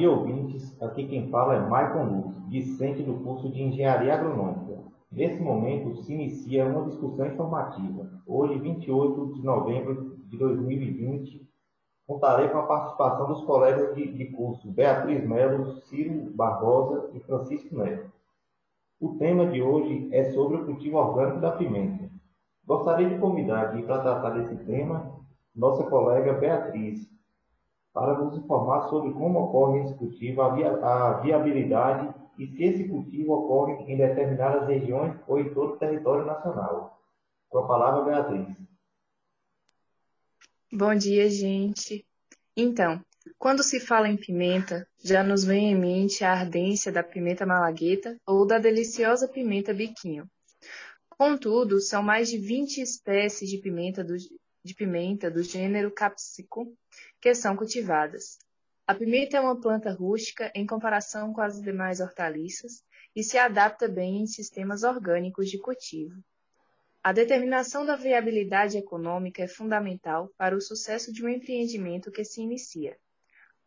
Dia, ouvintes. Aqui quem fala é Maicon Luz, discente do curso de Engenharia Agronômica. Nesse momento se inicia uma discussão informativa. Hoje, 28 de novembro de 2020, contarei com a participação dos colegas de, de curso Beatriz Melo, Ciro Barbosa e Francisco Neto. O tema de hoje é sobre o cultivo orgânico da pimenta. Gostaria de convidar aqui para tratar desse tema nossa colega Beatriz, para nos informar sobre como ocorre esse cultivo, a, via, a viabilidade e se esse cultivo ocorre em determinadas regiões ou em todo o território nacional. Com a palavra, Beatriz. Bom dia, gente. Então, quando se fala em pimenta, já nos vem em mente a ardência da pimenta malagueta ou da deliciosa pimenta biquinho. Contudo, são mais de 20 espécies de pimenta do, de pimenta do gênero Capsicum que são cultivadas. A pimenta é uma planta rústica em comparação com as demais hortaliças e se adapta bem em sistemas orgânicos de cultivo. A determinação da viabilidade econômica é fundamental para o sucesso de um empreendimento que se inicia.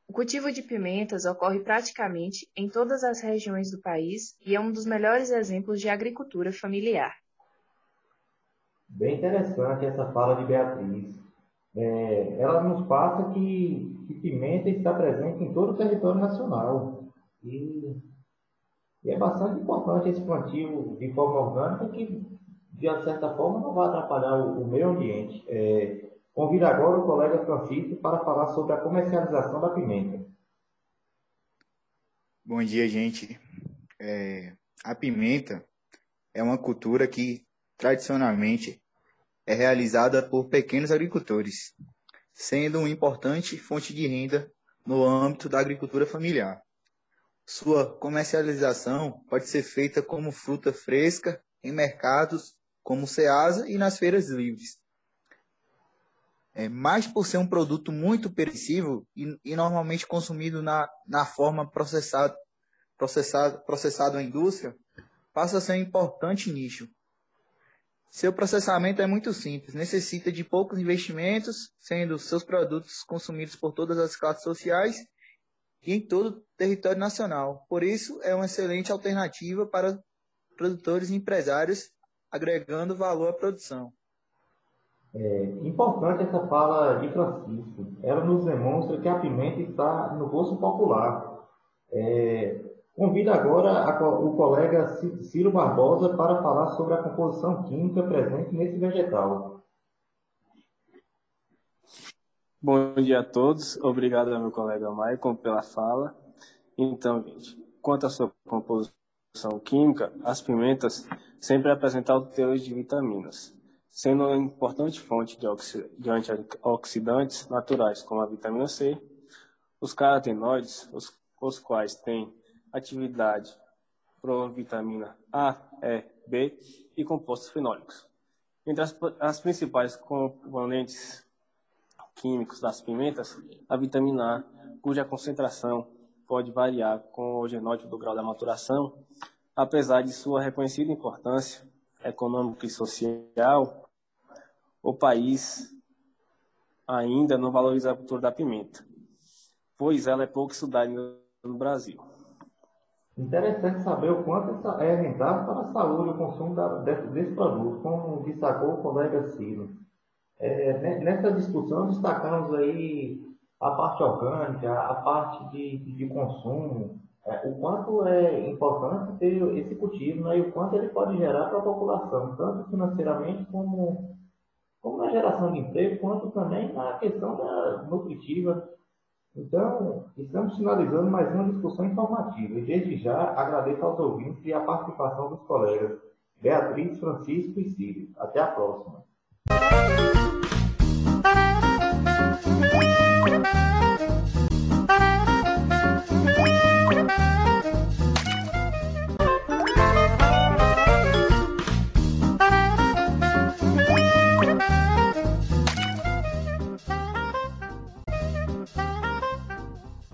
O cultivo de pimentas ocorre praticamente em todas as regiões do país e é um dos melhores exemplos de agricultura familiar. Bem interessante essa fala de Beatriz. É, ela nos passa que, que, pimenta está presente em todo o território nacional. E, e, é bastante importante esse plantio de forma orgânica que, de certa forma, não vai atrapalhar o, o meio ambiente. É, convido agora o colega Francisco para falar sobre a comercialização da pimenta. Bom dia, gente. É, a pimenta é uma cultura que tradicionalmente é realizada por pequenos agricultores, sendo uma importante fonte de renda no âmbito da agricultura familiar. Sua comercialização pode ser feita como fruta fresca em mercados como Ceasa e nas feiras livres. É, mas por ser um produto muito perecível e, e normalmente consumido na, na forma processada, processado, processado à indústria, passa a ser um importante nicho, seu processamento é muito simples, necessita de poucos investimentos, sendo seus produtos consumidos por todas as classes sociais e em todo o território nacional. Por isso, é uma excelente alternativa para produtores e empresários, agregando valor à produção. É importante essa fala de Francisco. Ela nos demonstra que a pimenta está no gosto popular. É, Convido agora a, o colega Ciro Barbosa para falar sobre a composição química presente nesse vegetal. Bom dia a todos. Obrigado ao meu colega Maicon pela fala. Então, gente, quanto à sua composição química, as pimentas sempre apresentam teores de vitaminas, sendo uma importante fonte de, de antioxidantes naturais, como a vitamina C, os carotenoides, os, os quais têm atividade provitamina A, E, B e compostos fenólicos. Entre as, as principais componentes químicos das pimentas, a vitamina A, cuja concentração pode variar com o genótipo do grau da maturação, apesar de sua reconhecida importância econômica e social, o país ainda não valoriza a cultura da pimenta, pois ela é pouco estudada no Brasil. Interessante saber o quanto é rentável para a saúde o consumo da, desse, produto, como destacou o colega Ciro. É, nessa discussão destacamos aí a parte orgânica, a parte de, de consumo, é, o quanto é importante ter esse cultivo né, e o quanto ele pode gerar para a população, tanto financeiramente como, como na geração de emprego, quanto também na questão da nutritiva então, estamos finalizando mais uma discussão informativa e, desde já, agradeço aos ouvintes e à participação dos colegas Beatriz, Francisco e Círio. Até a próxima.